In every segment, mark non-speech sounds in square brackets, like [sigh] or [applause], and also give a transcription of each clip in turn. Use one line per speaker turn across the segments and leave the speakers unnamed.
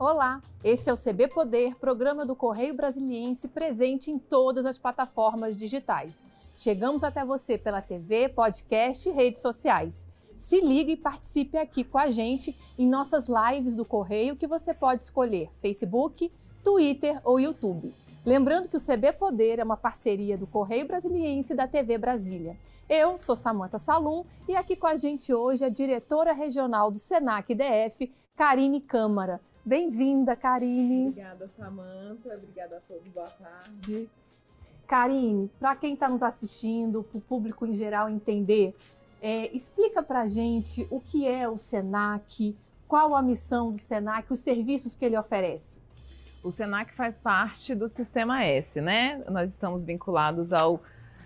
Olá, esse é o CB Poder, programa do Correio Brasiliense presente em todas as plataformas digitais. Chegamos até você pela TV, podcast e redes sociais. Se ligue e participe aqui com a gente em nossas lives do Correio que você pode escolher Facebook, Twitter ou YouTube. Lembrando que o CB Poder é uma parceria do Correio Brasiliense e da TV Brasília. Eu sou Samanta Salum e aqui com a gente hoje a diretora regional do Senac DF, Karine Câmara. Bem-vinda, Karine.
Obrigada, Samanta. Obrigada a todos. Boa tarde.
Karine, para quem está nos assistindo, para o público em geral entender, é, explica para a gente o que é o SENAC, qual a missão do SENAC, os serviços que ele oferece.
O SENAC faz parte do Sistema S, né? Nós estamos vinculados ao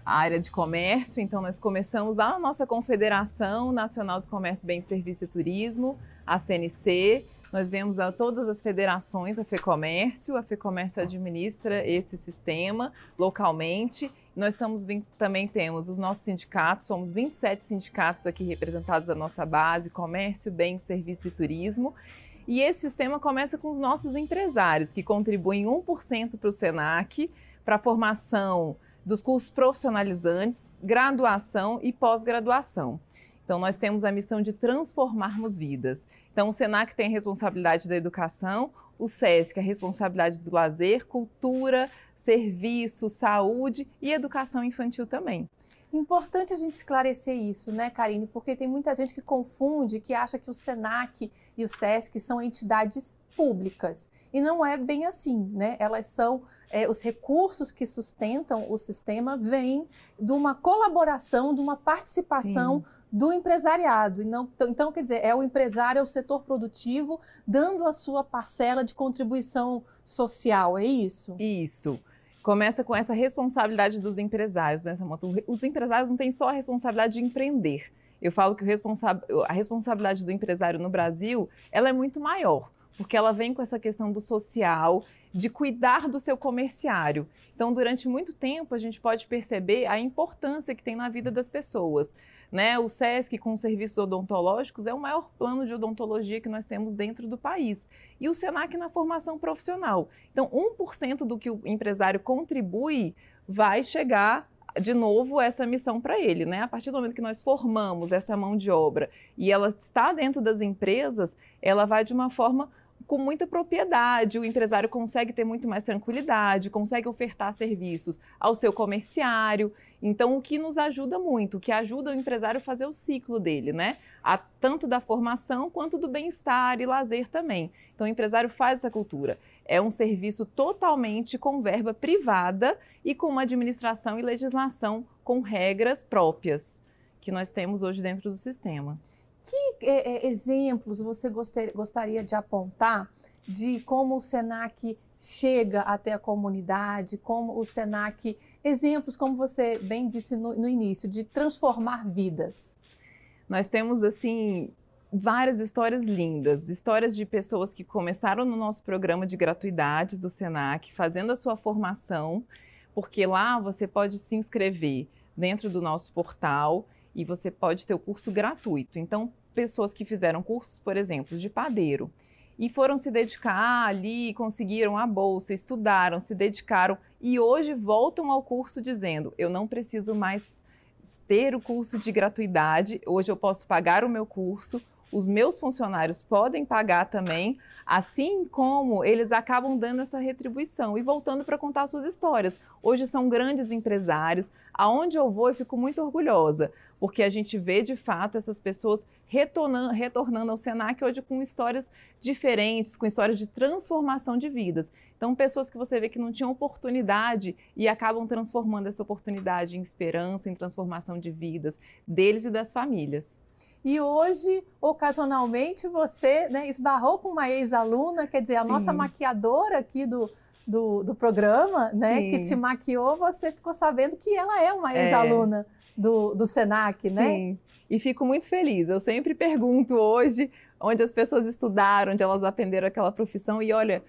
à área de comércio, então nós começamos na nossa Confederação Nacional de Comércio, Bem, Serviço e Turismo, a CNC, nós vemos a todas as federações, a FEComércio, a FEComércio administra esse sistema localmente. Nós estamos, também temos os nossos sindicatos, somos 27 sindicatos aqui representados da nossa base, comércio, bem, serviço e turismo. E esse sistema começa com os nossos empresários, que contribuem 1% para o SENAC, para a formação dos cursos profissionalizantes, graduação e pós-graduação. Então, nós temos a missão de transformarmos vidas. Então, o SENAC tem a responsabilidade da educação, o SESC a responsabilidade do lazer, cultura, serviço, saúde e educação infantil também.
Importante a gente esclarecer isso, né, Karine? Porque tem muita gente que confunde, que acha que o SENAC e o SESC são entidades públicas. E não é bem assim, né? Elas são é, os recursos que sustentam o sistema vêm de uma colaboração, de uma participação Sim. do empresariado. Não, então, então, quer dizer, é o empresário, é o setor produtivo dando a sua parcela de contribuição social, é isso?
Isso começa com essa responsabilidade dos empresários, né? Os empresários não têm só a responsabilidade de empreender. Eu falo que a responsabilidade do empresário no Brasil, ela é muito maior porque ela vem com essa questão do social, de cuidar do seu comerciário. Então, durante muito tempo, a gente pode perceber a importância que tem na vida das pessoas. Né? O SESC, com serviços odontológicos, é o maior plano de odontologia que nós temos dentro do país. E o SENAC na formação profissional. Então, 1% do que o empresário contribui vai chegar de novo essa missão para ele, né? A partir do momento que nós formamos essa mão de obra e ela está dentro das empresas, ela vai de uma forma com muita propriedade, o empresário consegue ter muito mais tranquilidade, consegue ofertar serviços ao seu comerciário. Então, o que nos ajuda muito, o que ajuda o empresário a fazer o ciclo dele, né? A, tanto da formação quanto do bem-estar e lazer também. Então, o empresário faz essa cultura. É um serviço totalmente com verba privada e com uma administração e legislação com regras próprias que nós temos hoje dentro do sistema.
Que é, é, exemplos você gostaria de apontar de como o SENAC chega até a comunidade, como o SENAC, exemplos, como você bem disse no, no início, de transformar vidas?
Nós temos, assim, várias histórias lindas, histórias de pessoas que começaram no nosso programa de gratuidades do SENAC, fazendo a sua formação, porque lá você pode se inscrever dentro do nosso portal e você pode ter o curso gratuito. Então, pessoas que fizeram cursos, por exemplo, de padeiro e foram se dedicar ali, conseguiram a bolsa, estudaram, se dedicaram e hoje voltam ao curso dizendo: eu não preciso mais ter o curso de gratuidade, hoje eu posso pagar o meu curso, os meus funcionários podem pagar também, assim como eles acabam dando essa retribuição e voltando para contar suas histórias. Hoje são grandes empresários, aonde eu vou eu fico muito orgulhosa, porque a gente vê de fato essas pessoas retornando, retornando ao Senac hoje com histórias diferentes, com histórias de transformação de vidas. Então, pessoas que você vê que não tinham oportunidade e acabam transformando essa oportunidade em esperança, em transformação de vidas deles e das famílias.
E hoje, ocasionalmente, você né, esbarrou com uma ex-aluna, quer dizer, a Sim. nossa maquiadora aqui do, do, do programa, né, Sim. que te maquiou, você ficou sabendo que ela é uma é. ex-aluna é. do, do SENAC, né?
Sim, e fico muito feliz. Eu sempre pergunto hoje onde as pessoas estudaram, onde elas aprenderam aquela profissão, e olha,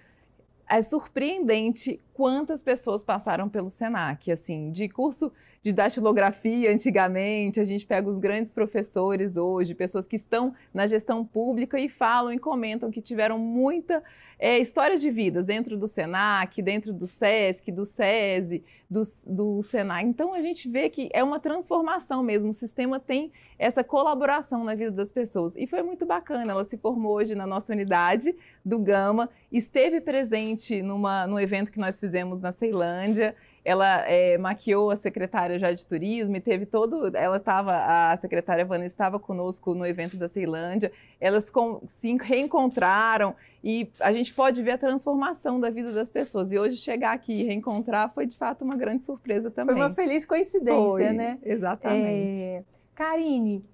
é surpreendente quantas pessoas passaram pelo Senac, assim, de curso de datilografia antigamente, a gente pega os grandes professores hoje, pessoas que estão na gestão pública e falam e comentam que tiveram muita é, história de vidas dentro do Senac, dentro do SESC, do SESI, do, do Senac. Então a gente vê que é uma transformação mesmo, o sistema tem essa colaboração na vida das pessoas. E foi muito bacana, ela se formou hoje na nossa unidade do Gama, esteve presente numa, num evento que nós fizemos na Ceilândia, ela é, maquiou a secretária já de turismo e teve todo. Ela estava, a secretária Vanessa estava conosco no evento da Ceilândia. Elas com, se reencontraram e a gente pode ver a transformação da vida das pessoas. E hoje chegar aqui e reencontrar foi de fato uma grande surpresa também.
Foi uma feliz coincidência,
foi,
né?
Exatamente.
É... Karine,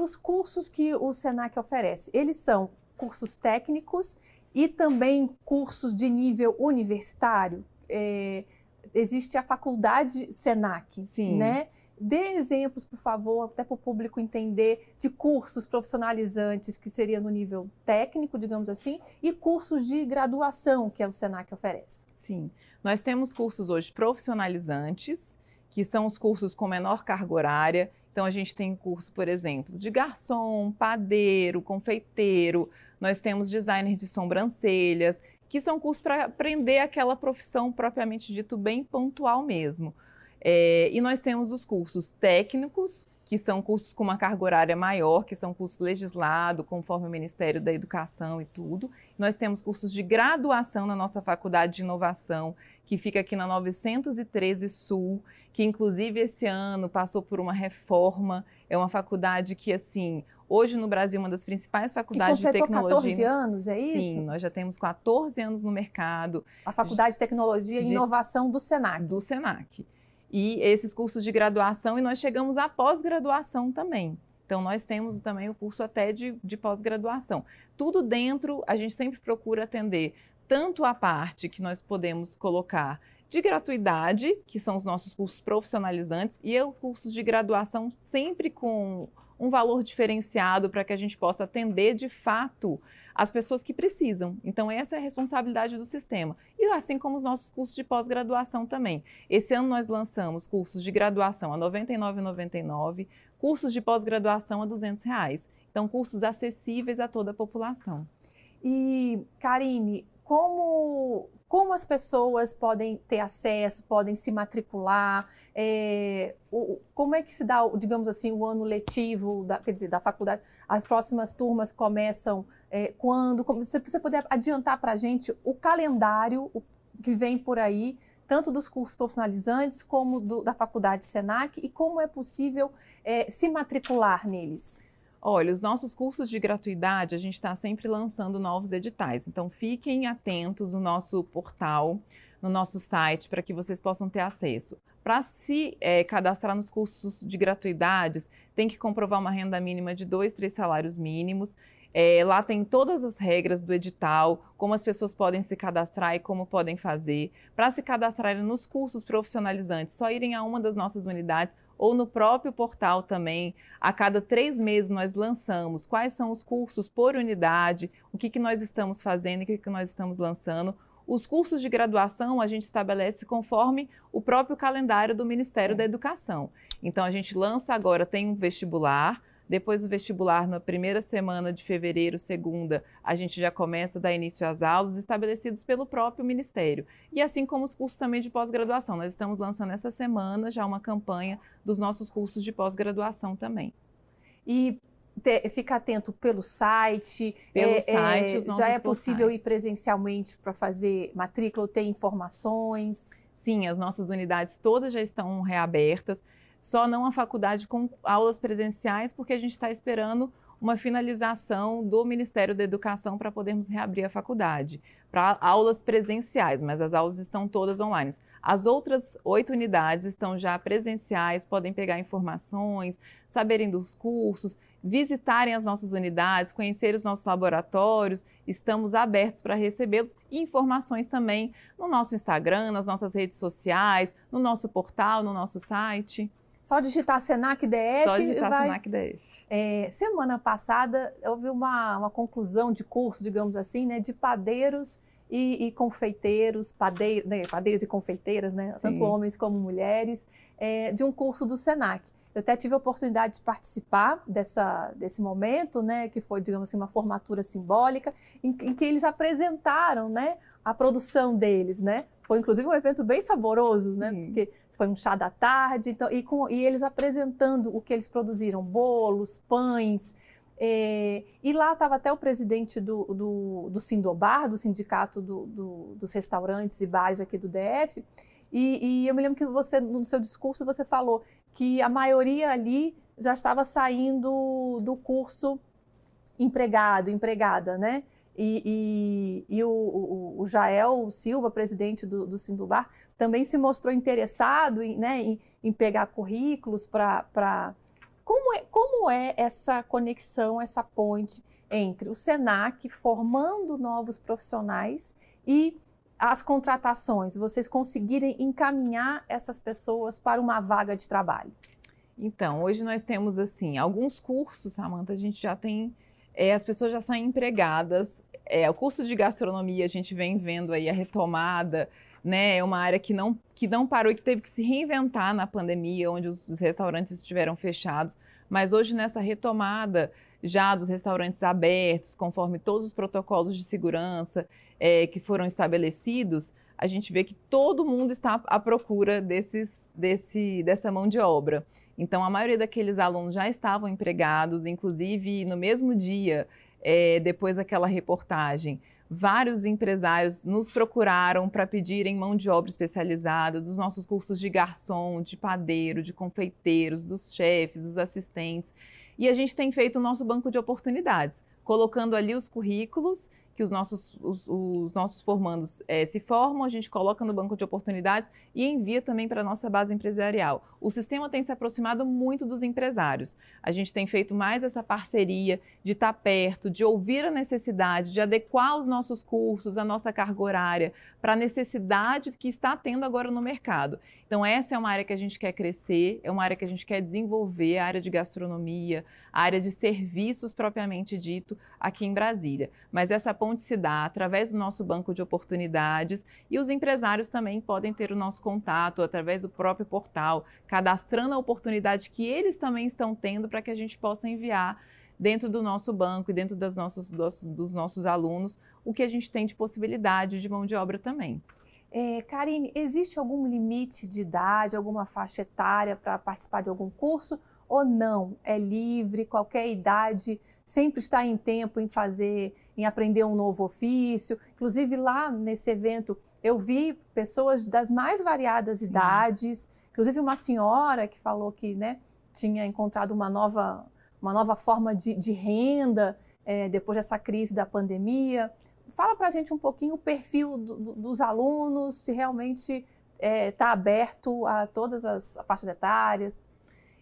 os cursos que o Senac oferece, eles são cursos técnicos e também cursos de nível universitário? É existe a faculdade Senac, Sim. né? Dê exemplos, por favor, até para o público entender, de cursos profissionalizantes que seria no nível técnico, digamos assim, e cursos de graduação que o Senac oferece.
Sim, nós temos cursos hoje profissionalizantes, que são os cursos com menor carga horária. Então, a gente tem curso, por exemplo, de garçom, padeiro, confeiteiro, nós temos designer de sobrancelhas, que são cursos para aprender aquela profissão propriamente dito bem pontual mesmo. É, e nós temos os cursos técnicos, que são cursos com uma carga horária maior, que são cursos legislados, conforme o Ministério da Educação e tudo. Nós temos cursos de graduação na nossa Faculdade de Inovação, que fica aqui na 913 Sul, que inclusive esse ano passou por uma reforma. É uma faculdade que, assim, Hoje no Brasil, uma das principais faculdades de tecnologia.
14 anos, é isso?
Sim, nós já temos 14 anos no mercado.
A Faculdade de Tecnologia e Inovação do Senac.
Do Senac. E esses cursos de graduação, e nós chegamos à pós-graduação também. Então, nós temos também o curso até de, de pós-graduação. Tudo dentro, a gente sempre procura atender tanto a parte que nós podemos colocar de gratuidade, que são os nossos cursos profissionalizantes, e os cursos de graduação sempre com um valor diferenciado para que a gente possa atender de fato as pessoas que precisam. Então, essa é a responsabilidade do sistema. E assim como os nossos cursos de pós-graduação também. Esse ano nós lançamos cursos de graduação a R$ 99,99, cursos de pós-graduação a 200 reais. Então, cursos acessíveis a toda a população.
E, Karine, como, como as pessoas podem ter acesso, podem se matricular, é, o, como é que se dá, digamos assim, o ano letivo, da, quer dizer, da faculdade, as próximas turmas começam é, quando, como, se você puder adiantar para a gente o calendário que vem por aí, tanto dos cursos profissionalizantes como do, da faculdade Senac, e como é possível é, se matricular neles.
Olha, os nossos cursos de gratuidade, a gente está sempre lançando novos editais. Então, fiquem atentos no nosso portal, no nosso site, para que vocês possam ter acesso. Para se é, cadastrar nos cursos de gratuidades, tem que comprovar uma renda mínima de dois, três salários mínimos. É, lá tem todas as regras do edital, como as pessoas podem se cadastrar e como podem fazer. Para se cadastrarem nos cursos profissionalizantes, só irem a uma das nossas unidades ou no próprio portal também. A cada três meses nós lançamos quais são os cursos por unidade, o que, que nós estamos fazendo e o que, que nós estamos lançando. Os cursos de graduação a gente estabelece conforme o próprio calendário do Ministério da Educação. Então a gente lança agora, tem um vestibular, depois do vestibular, na primeira semana de fevereiro, segunda, a gente já começa a dar início às aulas estabelecidos pelo próprio Ministério. E assim como os cursos também de pós-graduação. Nós estamos lançando essa semana já uma campanha dos nossos cursos de pós-graduação também.
E fica atento pelo site.
Pelo é, site, é,
Já é possível ir presencialmente para fazer matrícula ou ter informações?
Sim, as nossas unidades todas já estão reabertas só não a faculdade com aulas presenciais, porque a gente está esperando uma finalização do Ministério da Educação para podermos reabrir a faculdade, para aulas presenciais, mas as aulas estão todas online. As outras oito unidades estão já presenciais, podem pegar informações, saberem dos cursos, visitarem as nossas unidades, conhecer os nossos laboratórios, estamos abertos para recebê-los e informações também no nosso Instagram, nas nossas redes sociais, no nosso portal, no nosso site.
Só digitar Senac DF.
Só digitar vai... Senac DF.
É, semana passada houve uma, uma conclusão de curso, digamos assim, né, de padeiros e, e confeiteiros, padeiro, né, padeiros e confeiteiras, né, tanto homens como mulheres, é, de um curso do SENAC. Eu até tive a oportunidade de participar dessa, desse momento, né, que foi, digamos assim, uma formatura simbólica, em, em que eles apresentaram né, a produção deles. Né? Foi, inclusive, um evento bem saboroso, né, porque foi um chá da tarde, então, e, com, e eles apresentando o que eles produziram, bolos, pães, é, e lá estava até o presidente do, do, do Sindobar, do Sindicato do, do, dos Restaurantes e Bares aqui do DF, e, e, eu me lembro que você, no seu discurso, você falou que a maioria ali já estava saindo do curso empregado, empregada, né? E, e, e o, o, o, Jael Silva, presidente do, do Sindubar, também se mostrou interessado em, né, em, em pegar currículos para. Como é, como é essa conexão, essa ponte entre o SENAC formando novos profissionais e as contratações, vocês conseguirem encaminhar essas pessoas para uma vaga de trabalho?
Então, hoje nós temos assim, alguns cursos, Samanta, a gente já tem, é, as pessoas já saem empregadas. É, o curso de gastronomia, a gente vem vendo aí a retomada, né? É uma área que não, que não parou e que teve que se reinventar na pandemia, onde os, os restaurantes estiveram fechados. Mas hoje, nessa retomada já dos restaurantes abertos, conforme todos os protocolos de segurança é, que foram estabelecidos, a gente vê que todo mundo está à procura desses, desse, dessa mão de obra. Então, a maioria daqueles alunos já estavam empregados, inclusive no mesmo dia, é, depois daquela reportagem, vários empresários nos procuraram para pedirem mão de obra especializada dos nossos cursos de garçom, de padeiro, de confeiteiros, dos chefes, dos assistentes. E a gente tem feito o nosso banco de oportunidades, colocando ali os currículos que os nossos, os, os nossos formandos é, se formam, a gente coloca no banco de oportunidades e envia também para a nossa base empresarial. O sistema tem se aproximado muito dos empresários. A gente tem feito mais essa parceria de estar tá perto, de ouvir a necessidade, de adequar os nossos cursos, a nossa carga horária para a necessidade que está tendo agora no mercado. Então, essa é uma área que a gente quer crescer, é uma área que a gente quer desenvolver, a área de gastronomia, a área de serviços propriamente dito aqui em Brasília. Mas essa ponte se dá através do nosso banco de oportunidades e os empresários também podem ter o nosso contato através do próprio portal, cadastrando a oportunidade que eles também estão tendo para que a gente possa enviar dentro do nosso banco e dentro das nossos, dos, dos nossos alunos o que a gente tem de possibilidade de mão de obra também.
É, Karine, existe algum limite de idade, alguma faixa etária para participar de algum curso? Ou não? É livre, qualquer idade sempre está em tempo em fazer, em aprender um novo ofício. Inclusive, lá nesse evento, eu vi pessoas das mais variadas Sim. idades, inclusive uma senhora que falou que né, tinha encontrado uma nova, uma nova forma de, de renda é, depois dessa crise da pandemia. Fala para a gente um pouquinho o perfil do, do, dos alunos, se realmente está é, tá aberto a todas as faixas etárias.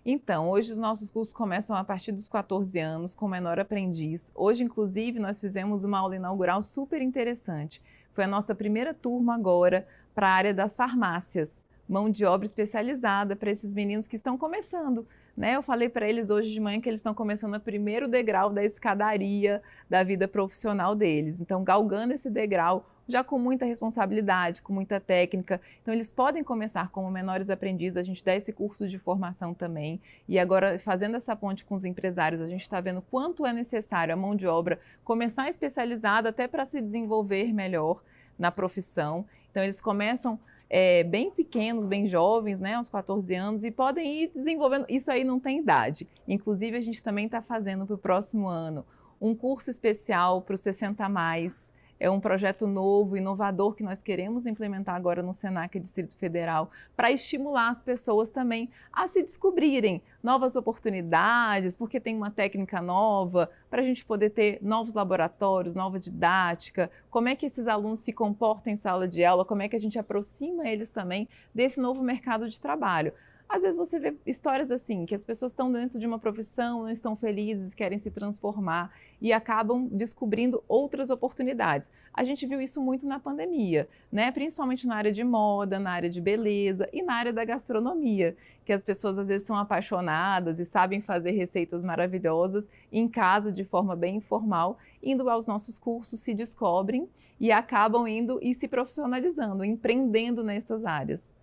Então, hoje os nossos cursos começam a partir dos 14 anos, com menor aprendiz. Hoje, inclusive, nós fizemos uma aula inaugural super interessante. Foi a nossa primeira turma agora para a área das farmácias mão de obra especializada para esses meninos que estão começando. Né? Eu falei para eles hoje de manhã que eles estão começando o primeiro degrau da escadaria da vida profissional deles. Então, galgando esse degrau já com muita responsabilidade, com muita técnica. Então, eles podem começar como menores aprendizes, a gente dá esse curso de formação também. E agora, fazendo essa ponte com os empresários, a gente está vendo quanto é necessário a mão de obra começar especializada até para se desenvolver melhor na profissão. Então, eles começam é, bem pequenos, bem jovens, né, aos 14 anos, e podem ir desenvolvendo. Isso aí não tem idade. Inclusive, a gente também está fazendo para o próximo ano um curso especial para os 60 mais é um projeto novo, inovador que nós queremos implementar agora no Senac Distrito Federal para estimular as pessoas também a se descobrirem novas oportunidades, porque tem uma técnica nova, para a gente poder ter novos laboratórios, nova didática, como é que esses alunos se comportam em sala de aula, como é que a gente aproxima eles também desse novo mercado de trabalho. Às vezes você vê histórias assim, que as pessoas estão dentro de uma profissão, não estão felizes, querem se transformar e acabam descobrindo outras oportunidades. A gente viu isso muito na pandemia, né? Principalmente na área de moda, na área de beleza e na área da gastronomia, que as pessoas às vezes são apaixonadas e sabem fazer receitas maravilhosas em casa de forma bem informal, indo aos nossos cursos, se descobrem e acabam indo e se profissionalizando, empreendendo nessas áreas.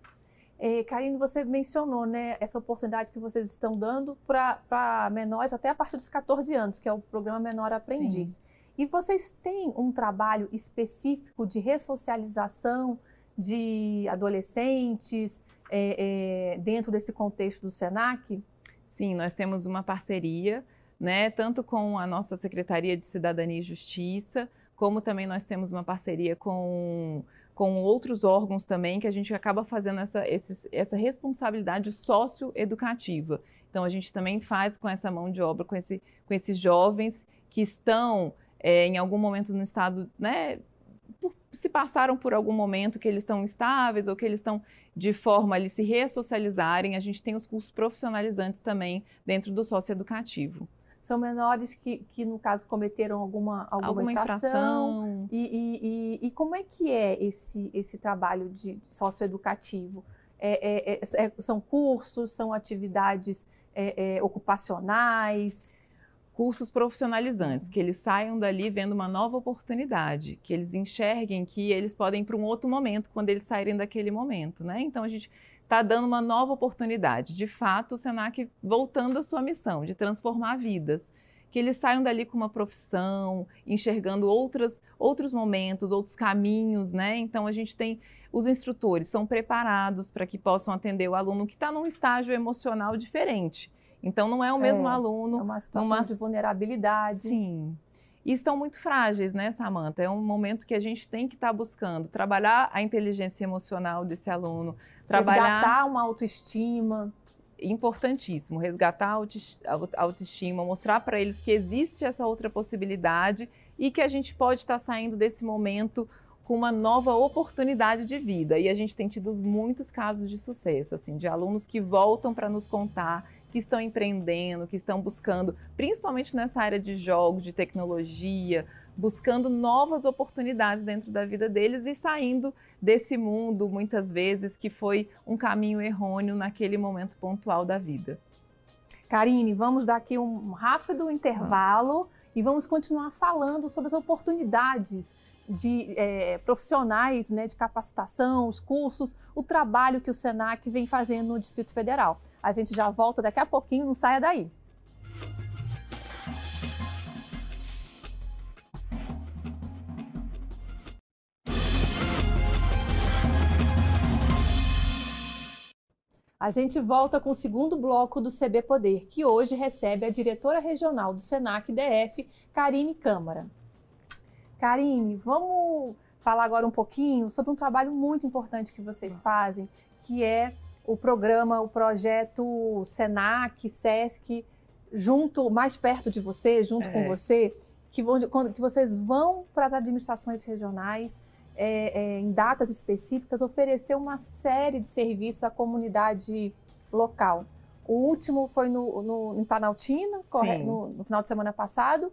É, Karine, você mencionou né, essa oportunidade que vocês estão dando para menores até a partir dos 14 anos, que é o programa Menor Aprendiz. Sim. E vocês têm um trabalho específico de ressocialização de adolescentes é, é, dentro desse contexto do SENAC?
Sim, nós temos uma parceria, né, tanto com a nossa Secretaria de Cidadania e Justiça, como também nós temos uma parceria com com outros órgãos também, que a gente acaba fazendo essa, essa responsabilidade socioeducativa. Então, a gente também faz com essa mão de obra, com, esse, com esses jovens que estão é, em algum momento no estado, né, se passaram por algum momento que eles estão estáveis ou que eles estão de forma a se ressocializarem, a gente tem os cursos profissionalizantes também dentro do socioeducativo
são menores que, que no caso, cometeram alguma, alguma, alguma infração. infração. E, e, e, e, como é que é esse, esse trabalho de socioeducativo? É, é, é, é são cursos, são atividades é, é, ocupacionais?
Cursos profissionalizantes, que eles saiam dali vendo uma nova oportunidade, que eles enxerguem que eles podem ir para um outro momento quando eles saírem daquele momento, né? Então a gente está dando uma nova oportunidade. De fato, o Senac voltando à sua missão de transformar vidas. Que eles saiam dali com uma profissão, enxergando outras, outros momentos, outros caminhos, né? Então a gente tem os instrutores são preparados para que possam atender o aluno que está num estágio emocional diferente. Então não é o mesmo
é,
aluno.
É uma situação numa... de vulnerabilidade.
Sim e estão muito frágeis, né, Samanta? É um momento que a gente tem que estar tá buscando trabalhar a inteligência emocional desse aluno, trabalhar
resgatar uma autoestima,
importantíssimo, resgatar a autoestima, mostrar para eles que existe essa outra possibilidade e que a gente pode estar tá saindo desse momento com uma nova oportunidade de vida. E a gente tem tido muitos casos de sucesso, assim, de alunos que voltam para nos contar que estão empreendendo, que estão buscando, principalmente nessa área de jogos, de tecnologia, buscando novas oportunidades dentro da vida deles e saindo desse mundo, muitas vezes, que foi um caminho errôneo naquele momento pontual da vida.
Karine, vamos dar aqui um rápido intervalo e vamos continuar falando sobre as oportunidades de é, profissionais né, de capacitação, os cursos, o trabalho que o SENAC vem fazendo no Distrito Federal. A gente já volta daqui a pouquinho, não saia daí. A gente volta com o segundo bloco do CB Poder, que hoje recebe a diretora regional do SENAC DF, Karine Câmara. Karine, vamos falar agora um pouquinho sobre um trabalho muito importante que vocês fazem, que é o programa, o projeto Senac, Sesc, junto, mais perto de você, junto é. com você, que, vão, que vocês vão para as administrações regionais é, é, em datas específicas oferecer uma série de serviços à comunidade local. O último foi no, no, em Planaltina, no, no final de semana passado,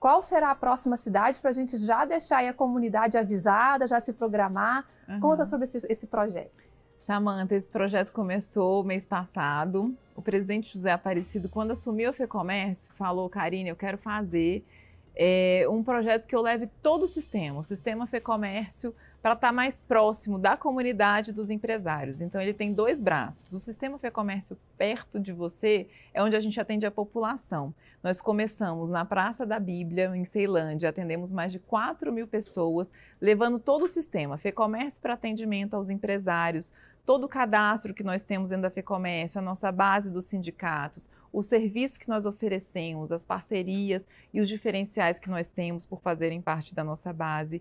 qual será a próxima cidade para a gente já deixar a comunidade avisada, já se programar? Uhum. Conta sobre esse, esse projeto.
Samanta, esse projeto começou mês passado. O presidente José Aparecido, quando assumiu a FEComércio, falou, Karine, eu quero fazer é, um projeto que eu leve todo o sistema, o sistema FEComércio, para estar tá mais próximo da comunidade dos empresários. Então, ele tem dois braços. O sistema FEComércio perto de você é onde a gente atende a população. Nós começamos na Praça da Bíblia, em Ceilândia, atendemos mais de 4 mil pessoas, levando todo o sistema FEComércio para atendimento aos empresários, todo o cadastro que nós temos dentro da FEComércio, a nossa base dos sindicatos, o serviço que nós oferecemos, as parcerias e os diferenciais que nós temos por fazerem parte da nossa base.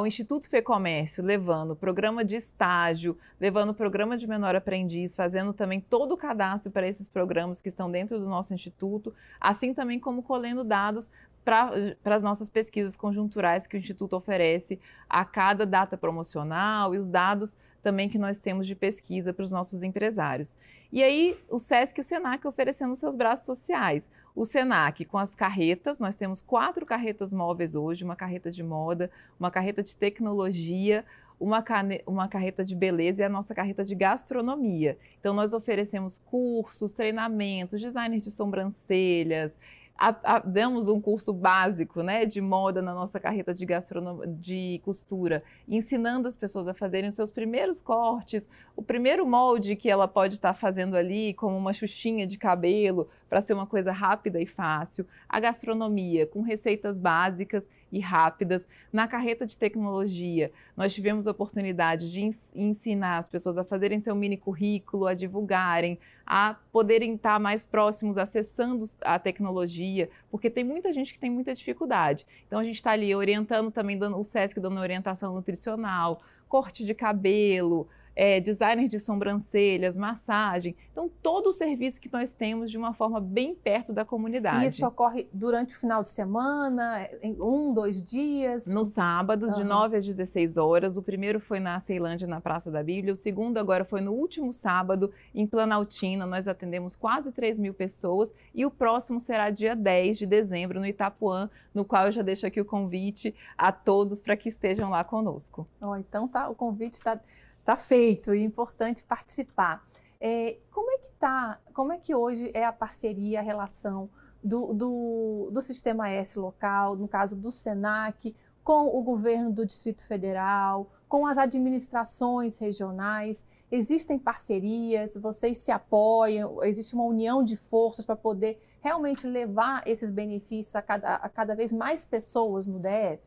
o Instituto FEComércio levando programa de estágio, levando programa de menor aprendiz, fazendo também todo o cadastro para esses programas que estão dentro do nosso instituto, assim também como colhendo dados para as nossas pesquisas conjunturais que o Instituto oferece a cada data promocional e os dados também que nós temos de pesquisa para os nossos empresários. E aí, o SESC e o SENAC oferecendo seus braços sociais. O SENAC com as carretas, nós temos quatro carretas móveis hoje, uma carreta de moda, uma carreta de tecnologia, uma, cane... uma carreta de beleza e a nossa carreta de gastronomia. Então, nós oferecemos cursos, treinamentos, design de sobrancelhas, a, a, damos um curso básico né, de moda na nossa carreta de, de costura, ensinando as pessoas a fazerem os seus primeiros cortes, o primeiro molde que ela pode estar tá fazendo ali, como uma xuxinha de cabelo, para ser uma coisa rápida e fácil. A gastronomia, com receitas básicas e rápidas. Na carreta de tecnologia, nós tivemos a oportunidade de ensinar as pessoas a fazerem seu mini currículo, a divulgarem, a poderem estar mais próximos, acessando a tecnologia, porque tem muita gente que tem muita dificuldade. Então a gente está ali orientando também, dando, o SESC dando orientação nutricional, corte de cabelo, é, designer de sobrancelhas, massagem. Então, todo o serviço que nós temos de uma forma bem perto da comunidade.
E isso ocorre durante o final de semana, em um, dois dias?
Nos sábados, uhum. de 9 às 16 horas. O primeiro foi na Ceilândia, na Praça da Bíblia. O segundo agora foi no último sábado, em Planaltina. Nós atendemos quase 3 mil pessoas. E o próximo será dia 10 de dezembro, no Itapuã, no qual eu já deixo aqui o convite a todos para que estejam lá conosco.
Oh, então, tá, o convite está Está feito e é importante participar. É, como é que tá? Como é que hoje é a parceria, a relação do, do, do Sistema S local, no caso do Senac, com o governo do Distrito Federal, com as administrações regionais? Existem parcerias? Vocês se apoiam? Existe uma união de forças para poder realmente levar esses benefícios a cada, a cada vez mais pessoas no DF?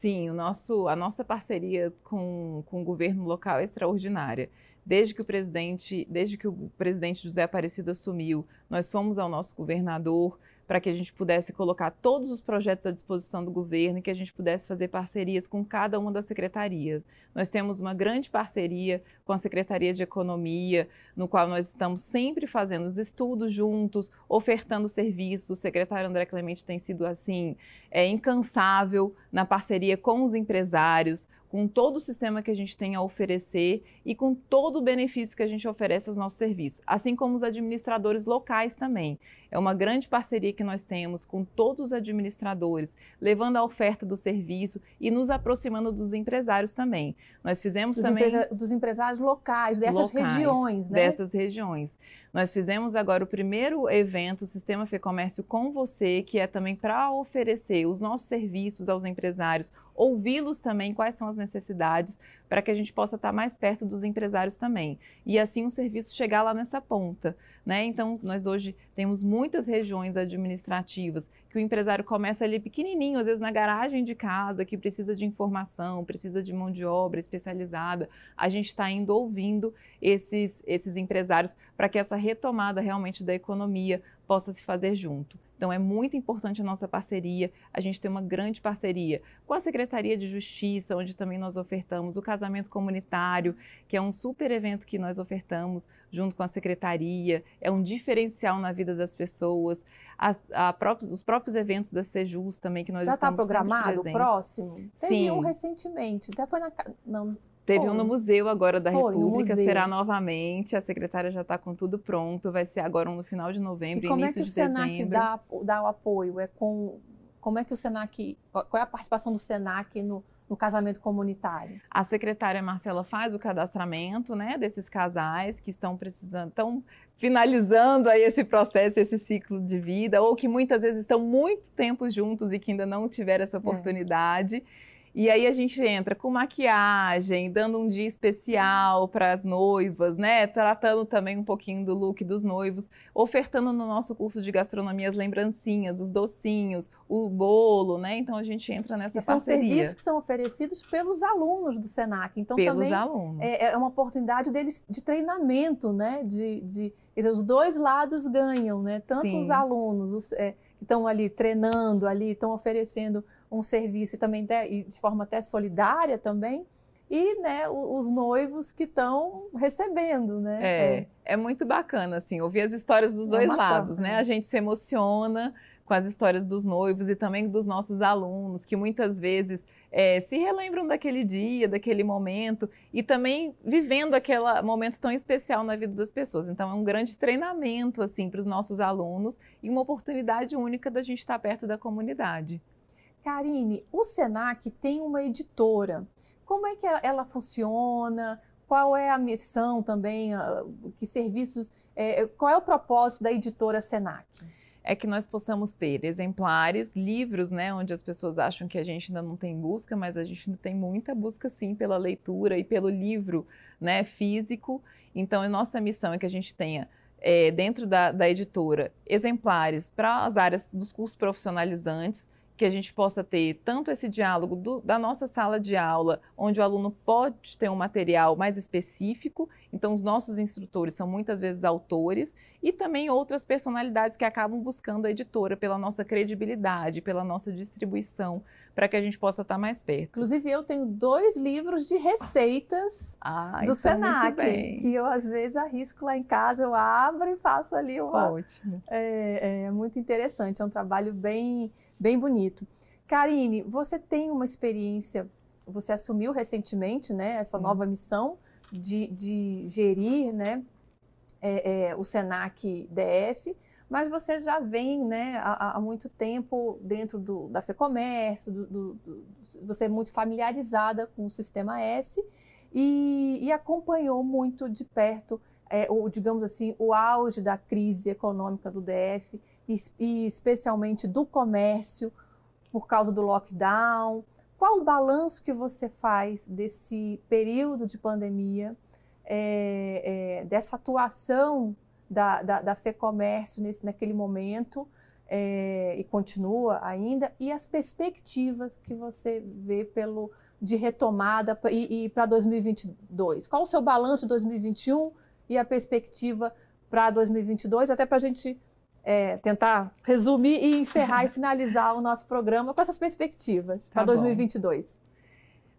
Sim, o nosso, a nossa parceria com, com o governo local é extraordinária. Desde que o presidente, desde que o presidente José Aparecido assumiu, nós fomos ao nosso governador para que a gente pudesse colocar todos os projetos à disposição do governo e que a gente pudesse fazer parcerias com cada uma das secretarias. Nós temos uma grande parceria com a Secretaria de Economia, no qual nós estamos sempre fazendo os estudos juntos, ofertando serviços. O secretário André Clemente tem sido assim é, incansável na parceria com os empresários, com todo o sistema que a gente tem a oferecer e com todo o benefício que a gente oferece aos nossos serviços, assim como os administradores locais também. É uma grande parceria que nós temos com todos os administradores, levando a oferta do serviço e nos aproximando dos empresários também. Nós fizemos
dos
também
empresa, dos empresários locais dessas locais, regiões, né?
Dessas regiões. Nós fizemos agora o primeiro evento Sistema Fê Comércio com você, que é também para oferecer os nossos serviços aos empresários, ouvi-los também quais são as necessidades para que a gente possa estar mais perto dos empresários também. E assim o serviço chegar lá nessa ponta. Né? Então, nós hoje temos muitas regiões administrativas que o empresário começa ali pequenininho, às vezes na garagem de casa, que precisa de informação, precisa de mão de obra especializada. A gente está indo ouvindo esses, esses empresários para que essa retomada realmente da economia possa se fazer junto. Então é muito importante a nossa parceria. A gente tem uma grande parceria com a Secretaria de Justiça, onde também nós ofertamos o casamento comunitário, que é um super evento que nós ofertamos junto com a secretaria. É um diferencial na vida das pessoas. Próprios, os próprios eventos da Sejus também que nós Já tá estamos Já está programado o
próximo? Teve Sim. um recentemente. Até foi na não
Teve Foi. um no museu agora da Foi, República, será novamente. A secretária já está com tudo pronto. Vai ser agora no final de novembro, e início de dezembro. Como é que o Senac
dá, dá o apoio? É com como é que o Senac, qual é a participação do Senac no, no casamento comunitário?
A secretária Marcela faz o cadastramento, né, desses casais que estão precisando, estão finalizando aí esse processo, esse ciclo de vida, ou que muitas vezes estão muito tempo juntos e que ainda não tiveram essa é. oportunidade. É. E aí a gente entra com maquiagem, dando um dia especial para as noivas, né? Tratando também um pouquinho do look dos noivos, ofertando no nosso curso de gastronomia as lembrancinhas, os docinhos, o bolo, né? Então a gente entra nessa e
parceria. São serviços que são oferecidos pelos alunos do Senac. Então
pelos
também
alunos.
É, é, uma oportunidade deles de treinamento, né? De, de dizer, os dois lados ganham, né? Tanto Sim. os alunos os, é, que estão ali treinando, ali estão oferecendo um serviço também de, de forma até solidária também, e né, os noivos que estão recebendo, né?
É, é, é, muito bacana, assim, ouvir as histórias dos é dois lados, né? A gente se emociona com as histórias dos noivos e também dos nossos alunos, que muitas vezes é, se relembram daquele dia, daquele momento e também vivendo aquele momento tão especial na vida das pessoas. Então, é um grande treinamento assim para os nossos alunos e uma oportunidade única da gente estar perto da comunidade.
Karine, o Senac tem uma editora. Como é que ela funciona? Qual é a missão também? Que serviços? É, qual é o propósito da editora Senac?
é que nós possamos ter exemplares, livros, né, onde as pessoas acham que a gente ainda não tem busca, mas a gente ainda tem muita busca sim pela leitura e pelo livro, né, físico. Então, a nossa missão é que a gente tenha é, dentro da, da editora exemplares para as áreas dos cursos profissionalizantes, que a gente possa ter tanto esse diálogo do, da nossa sala de aula, onde o aluno pode ter um material mais específico, então os nossos instrutores são muitas vezes autores, e também outras personalidades que acabam buscando a editora pela nossa credibilidade, pela nossa distribuição, para que a gente possa estar mais perto.
Inclusive, eu tenho dois livros de receitas ah, do Senac, que eu às vezes arrisco lá em casa, eu abro e faço ali uma.
Ótimo.
É, é muito interessante, é um trabalho bem bem bonito. Karine, você tem uma experiência, você assumiu recentemente né, essa Sim. nova missão de, de gerir né, é, é, o SENAC DF, mas você já vem né, há, há muito tempo dentro do, da FEComércio, do, do, do, você é muito familiarizada com o Sistema S e, e acompanhou muito de perto é, o, digamos assim, o auge da crise econômica do DF e, e especialmente do comércio por causa do lockdown. Qual o balanço que você faz desse período de pandemia, é, é, dessa atuação da, da, da FEComércio nesse, naquele momento é, e continua ainda, e as perspectivas que você vê pelo, de retomada e, e para 2022? Qual o seu balanço de 2021 e a perspectiva para 2022, até para a gente é, tentar resumir e encerrar e [laughs] finalizar o nosso programa com essas perspectivas tá para 2022.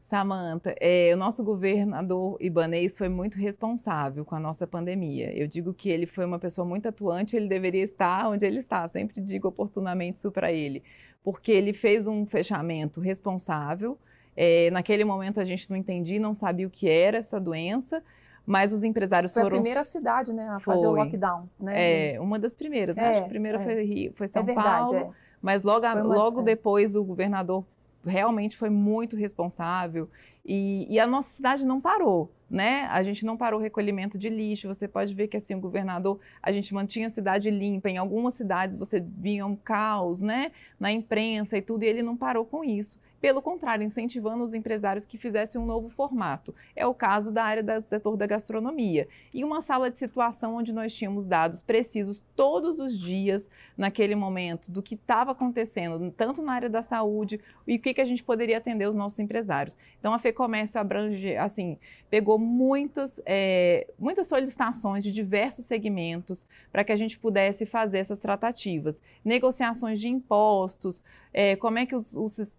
Samanta, é, o nosso governador Ibanês foi muito responsável com a nossa pandemia. Eu digo que ele foi uma pessoa muito atuante, ele deveria estar onde ele está. Sempre digo oportunamente isso para ele, porque ele fez um fechamento responsável. É, naquele momento a gente não entendia, não sabia o que era essa doença mas os empresários
foi
foram...
Foi a primeira cidade, né, a fazer foi. o lockdown,
né? É, uma das primeiras, né? Acho que a primeira é, foi, Rio, foi São é verdade, Paulo, é. mas logo, uma, logo é. depois o governador realmente foi muito responsável e, e, a nossa cidade não parou, né? A gente não parou o recolhimento de lixo. Você pode ver que assim o governador, a gente mantinha a cidade limpa. Em algumas cidades você via um caos, né? Na imprensa e tudo, e ele não parou com isso. Pelo contrário, incentivando os empresários que fizessem um novo formato. É o caso da área do setor da gastronomia. E uma sala de situação onde nós tínhamos dados precisos todos os dias, naquele momento, do que estava acontecendo, tanto na área da saúde e o que, que a gente poderia atender os nossos empresários. Então, a FEComércio abrange, assim, pegou muitas, é, muitas solicitações de diversos segmentos para que a gente pudesse fazer essas tratativas. Negociações de impostos, é, como é que os, os,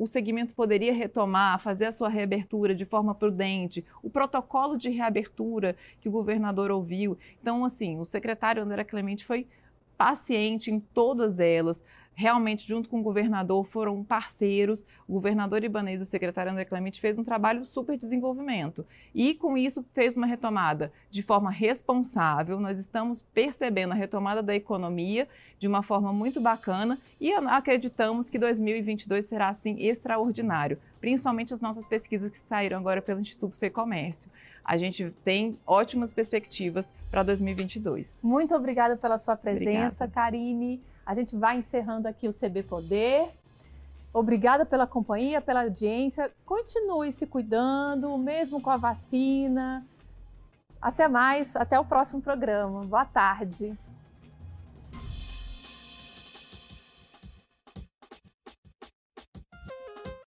o, segmento poderia retomar, fazer a sua reabertura de forma prudente, o protocolo de reabertura que o governador ouviu. Então, assim, o secretário André Clemente foi paciente em todas elas realmente, junto com o governador, foram parceiros. O governador Ibanez e o secretário André Clemente fez um trabalho super desenvolvimento. E, com isso, fez uma retomada de forma responsável. Nós estamos percebendo a retomada da economia de uma forma muito bacana e acreditamos que 2022 será, assim, extraordinário. Principalmente as nossas pesquisas que saíram agora pelo Instituto FEComércio. A gente tem ótimas perspectivas para 2022.
Muito obrigada pela sua presença, obrigada. Karine. A gente vai encerrando aqui o CB Poder. Obrigada pela companhia, pela audiência. Continue se cuidando, mesmo com a vacina. Até mais, até o próximo programa. Boa tarde.